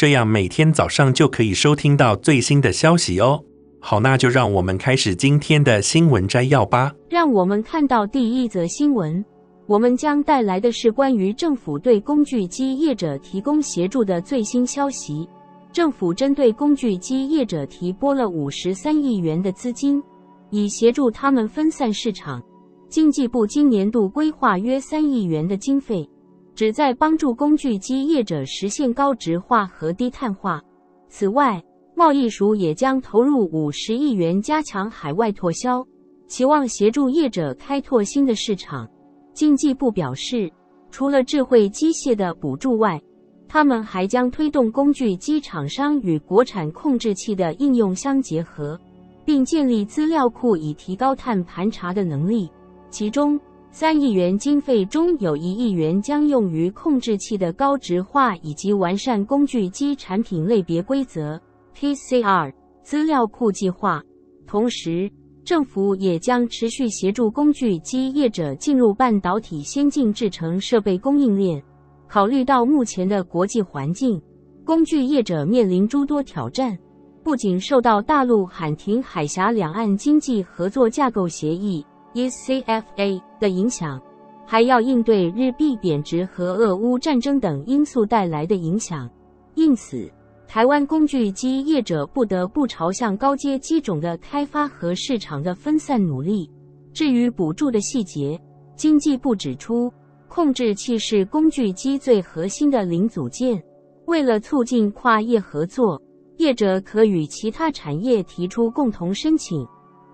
这样每天早上就可以收听到最新的消息哦。好，那就让我们开始今天的新闻摘要吧。让我们看到第一则新闻。我们将带来的是关于政府对工具机业者提供协助的最新消息。政府针对工具机业者提拨了五十三亿元的资金，以协助他们分散市场。经济部今年度规划约三亿元的经费。旨在帮助工具机业者实现高值化和低碳化。此外，贸易署也将投入五十亿元加强海外拓销，期望协助业者开拓新的市场。经济部表示，除了智慧机械的补助外，他们还将推动工具机厂商与国产控制器的应用相结合，并建立资料库以提高碳盘查的能力。其中，三亿元经费中有一亿元将用于控制器的高值化以及完善工具机产品类别规则 （PCR） 资料库计划。同时，政府也将持续协助工具机业者进入半导体先进制程设备供应链。考虑到目前的国际环境，工具业者面临诸多挑战，不仅受到大陆喊停海峡两岸经济合作架构协议。ECFA 的影响，还要应对日币贬值和俄乌战争等因素带来的影响，因此，台湾工具机业者不得不朝向高阶机种的开发和市场的分散努力。至于补助的细节，经济部指出，控制器是工具机最核心的零组件，为了促进跨业合作，业者可与其他产业提出共同申请。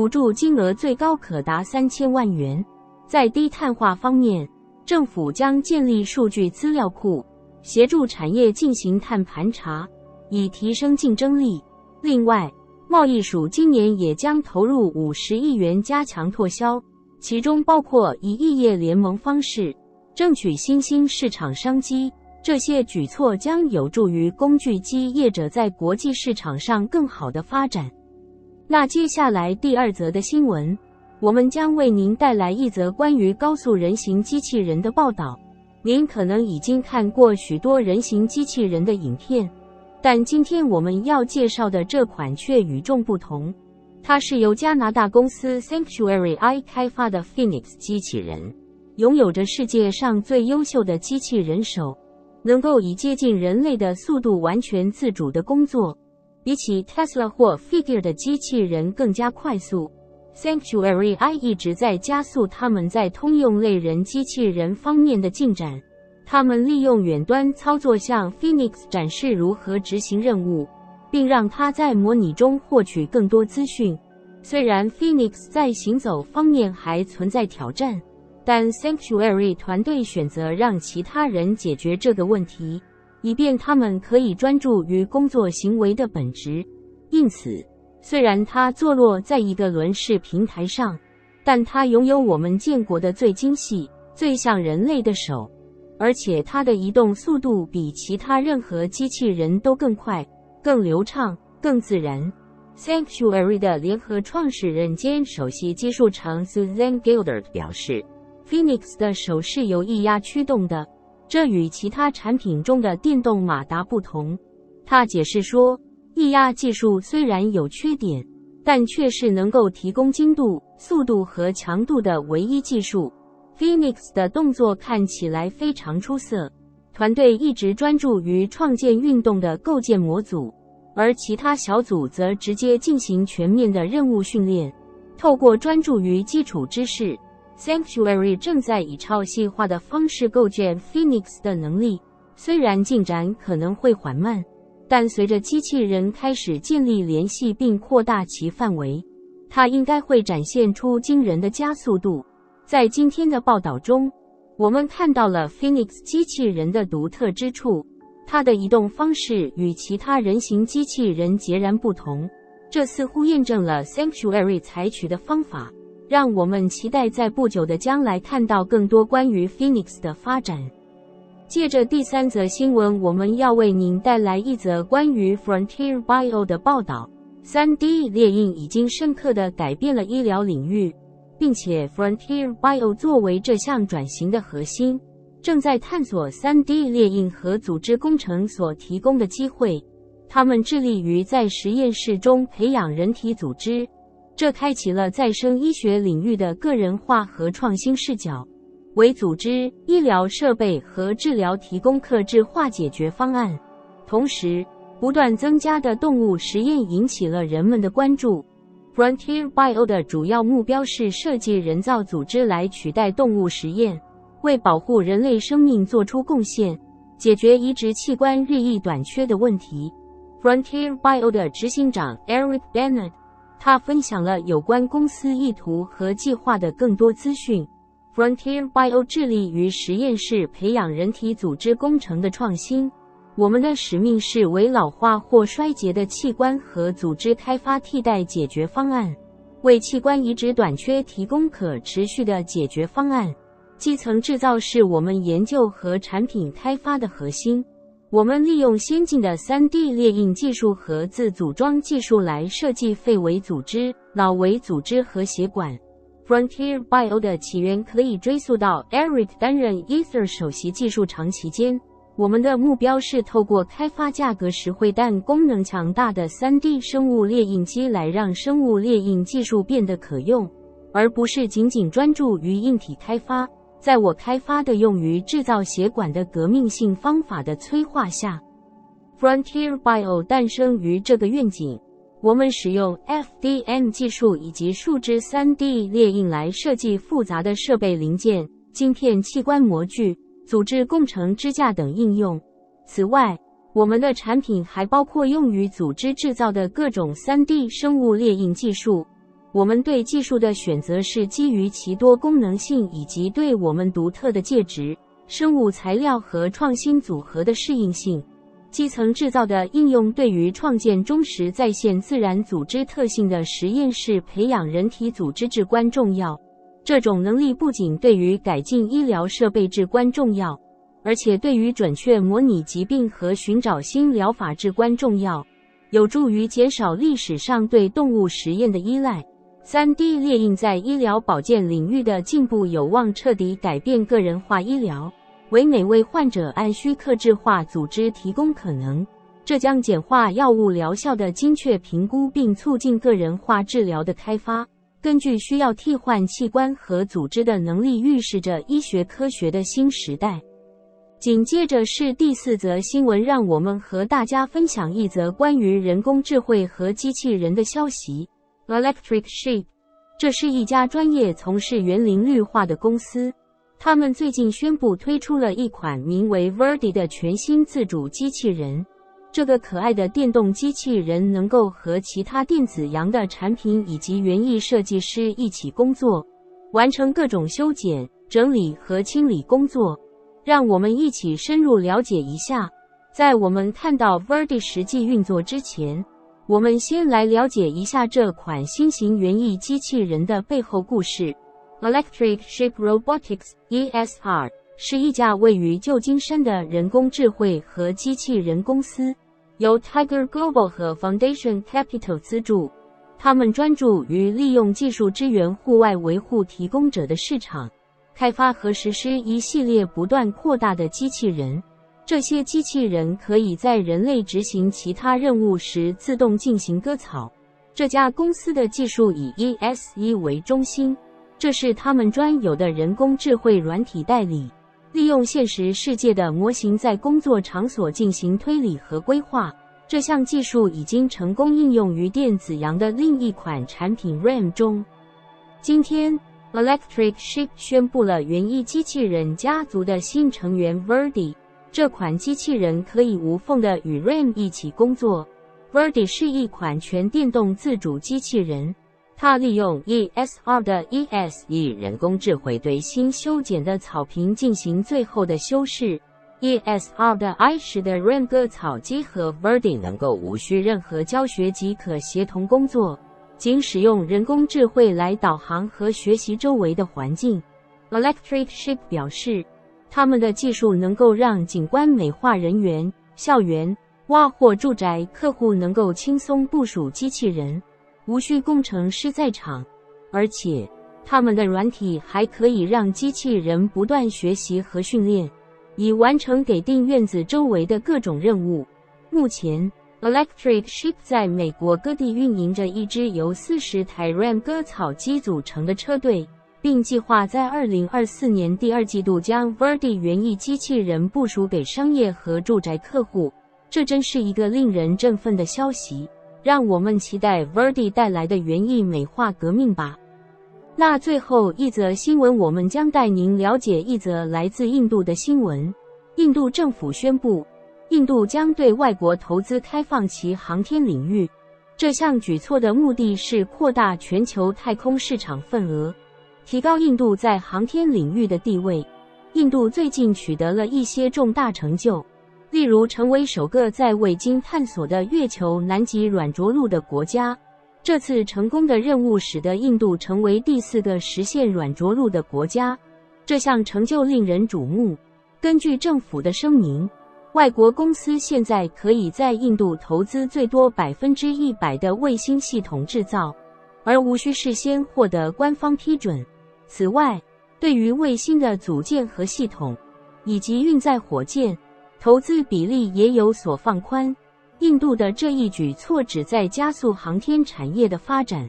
补助金额最高可达三千万元。在低碳化方面，政府将建立数据资料库，协助产业进行碳盘查，以提升竞争力。另外，贸易署今年也将投入五十亿元加强拓销，其中包括以异业联盟方式争取新兴市场商机。这些举措将有助于工具机业者在国际市场上更好的发展。那接下来第二则的新闻，我们将为您带来一则关于高速人形机器人的报道。您可能已经看过许多人形机器人的影片，但今天我们要介绍的这款却与众不同。它是由加拿大公司 Sanctuary I 开发的 Phoenix 机器人，拥有着世界上最优秀的机器人手，能够以接近人类的速度完全自主的工作。比起 Tesla 或 Figure 的机器人更加快速，Sanctuary I 一直在加速他们在通用类人机器人方面的进展。他们利用远端操作向 Phoenix 展示如何执行任务，并让它在模拟中获取更多资讯。虽然 Phoenix 在行走方面还存在挑战，但 Sanctuary 团队选择让其他人解决这个问题。以便他们可以专注于工作行为的本质。因此，虽然它坐落在一个轮式平台上，但它拥有我们见过的最精细、最像人类的手，而且它的移动速度比其他任何机器人都更快、更流畅、更自然。Sanctuary 的联合创始人兼首席技术长 Suzanne Gilder 表示，Phoenix 的手是由液压驱动的。这与其他产品中的电动马达不同，他解释说，液压技术虽然有缺点，但却是能够提供精度、速度和强度的唯一技术。Phoenix 的动作看起来非常出色，团队一直专注于创建运动的构建模组，而其他小组则直接进行全面的任务训练，透过专注于基础知识。Sanctuary 正在以超细化的方式构建 Phoenix 的能力，虽然进展可能会缓慢，但随着机器人开始建立联系并扩大其范围，它应该会展现出惊人的加速度。在今天的报道中，我们看到了 Phoenix 机器人的独特之处，它的移动方式与其他人形机器人截然不同。这似乎验证了 Sanctuary 采取的方法，让我们期待在不久的将来看到更多关于 Phoenix 的发展。借着第三则新闻，我们要为您带来一则关于 Frontier Bio 的报道。3D 列印已经深刻地改变了医疗领域，并且 Frontier Bio 作为这项转型的核心，正在探索 3D 列印和组织工程所提供的机会。他们致力于在实验室中培养人体组织，这开启了再生医学领域的个人化和创新视角，为组织、医疗设备和治疗提供克制化解决方案。同时，不断增加的动物实验引起了人们的关注。Frontier Bio 的主要目标是设计人造组织来取代动物实验，为保护人类生命做出贡献，解决移植器官日益短缺的问题。Frontier Bio 的执行长 Eric Bennett，他分享了有关公司意图和计划的更多资讯。Frontier Bio 致力于实验室培养人体组织工程的创新。我们的使命是为老化或衰竭的器官和组织开发替代解决方案，为器官移植短缺提供可持续的解决方案。基层制造是我们研究和产品开发的核心。我们利用先进的 3D 列印技术和自组装技术来设计肺微组织、脑微组织和血管。Frontier Bio 的起源可以追溯到 Eric 担任 Ether 首席技术长期间。我们的目标是透过开发价格实惠但功能强大的 3D 生物列印机来让生物列印技术变得可用，而不是仅仅专注于硬体开发。在我开发的用于制造血管的革命性方法的催化下，Frontier Bio 诞生于这个愿景。我们使用 FDM 技术以及树脂 3D 列印来设计复杂的设备零件、晶片、器官模具、组织工程支架等应用。此外，我们的产品还包括用于组织制造的各种 3D 生物列印技术。我们对技术的选择是基于其多功能性以及对我们独特的介质、生物材料和创新组合的适应性。基层制造的应用对于创建忠实再现自然组织特性的实验室培养人体组织至关重要。这种能力不仅对于改进医疗设备至关重要，而且对于准确模拟疾病和寻找新疗法至关重要，有助于减少历史上对动物实验的依赖。3D 列印在医疗保健领域的进步有望彻底改变个人化医疗，为每位患者按需客制化组织提供可能。这将简化药物疗效的精确评估，并促进个人化治疗的开发。根据需要替换器官和组织的能力，预示着医学科学的新时代。紧接着是第四则新闻，让我们和大家分享一则关于人工智慧和机器人的消息。Electric Sheep，这是一家专业从事园林绿化的公司。他们最近宣布推出了一款名为 Verdi 的全新自主机器人。这个可爱的电动机器人能够和其他电子羊的产品以及园艺设计师一起工作，完成各种修剪、整理和清理工作。让我们一起深入了解一下。在我们看到 Verdi 实际运作之前，我们先来了解一下这款新型园艺机器人的背后故事。Electric Sheep Robotics（ESR） 是一家位于旧金山的人工智慧和机器人公司，由 Tiger Global 和 Foundation Capital 资助。他们专注于利用技术支援户外维护提供者的市场，开发和实施一系列不断扩大的机器人。这些机器人可以在人类执行其他任务时自动进行割草。这家公司的技术以 ES1 为中心，这是他们专有的人工智慧软体代理，利用现实世界的模型在工作场所进行推理和规划。这项技术已经成功应用于电子羊的另一款产品 RAM 中。今天，Electric Sheep 宣布了园艺机器人家族的新成员 Verdi。这款机器人可以无缝的与 RAM 一起工作。Verdi 是一款全电动自主机器人，它利用 ESR 的 ESE 人工智慧对新修剪的草坪进行最后的修饰，ESR 的 I 使得 RAM 割草机和 Verdi 能够无需任何教学即可协同工作，仅使用人工智慧来导航和学习周围的环境。Electric Sheep 表示，他们的技术能够让景观美化人员、校园、挖或住宅客户能够轻松部署机器人，无需工程师在场，而且他们的软体还可以让机器人不断学习和训练。以完成给定院子周围的各种任务。目前，Electric Sheep 在美国各地运营着一支由四十台 RAM 割草机组成的车队，并计划在二零二四年第二季度将 Verdi 园艺机器人部署给商业和住宅客户。这真是一个令人振奋的消息！让我们期待 Verdi 带来的园艺美化革命吧。那最后一则新闻，我们将带您了解一则来自印度的新闻。印度政府宣布，印度将对外国投资开放其航天领域。这项举措的目的是扩大全球太空市场份额，提高印度在航天领域的地位。印度最近取得了一些重大成就，例如成为首个在未经探索的月球南极软着陆的国家。这次成功的任务使得印度成为第四个实现软着陆的国家，这项成就令人瞩目。根据政府的声明，外国公司现在可以在印度投资最多百分之一百的卫星系统制造，而无需事先获得官方批准。此外，对于卫星的组件和系统，以及运载火箭，投资比例也有所放宽。印度的这一举措旨在加速航天产业的发展，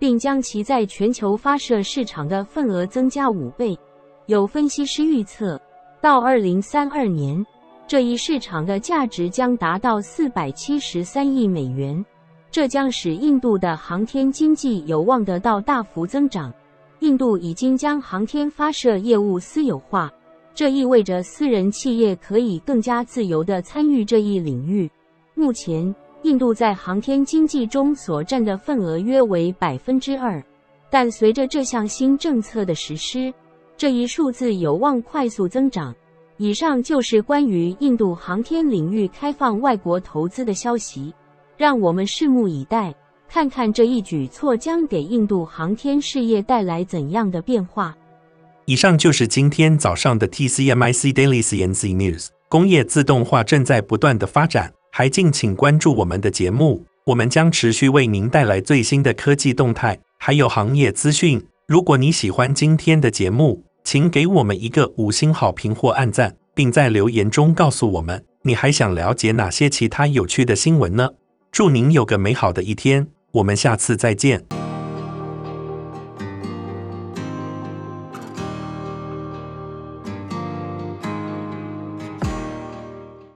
并将其在全球发射市场的份额增加五倍。有分析师预测，到二零三二年，这一市场的价值将达到四百七十三亿美元，这将使印度的航天经济有望得到大幅增长。印度已经将航天发射业务私有化，这意味着私人企业可以更加自由地参与这一领域。目前，印度在航天经济中所占的份额约为百分之二，但随着这项新政策的实施，这一数字有望快速增长。以上就是关于印度航天领域开放外国投资的消息，让我们拭目以待，看看这一举措将给印度航天事业带来怎样的变化。以上就是今天早上的 TCMIC Daily CNC News。工业自动化正在不断的发展。还敬请关注我们的节目，我们将持续为您带来最新的科技动态，还有行业资讯。如果你喜欢今天的节目，请给我们一个五星好评或按赞，并在留言中告诉我们你还想了解哪些其他有趣的新闻呢？祝您有个美好的一天，我们下次再见。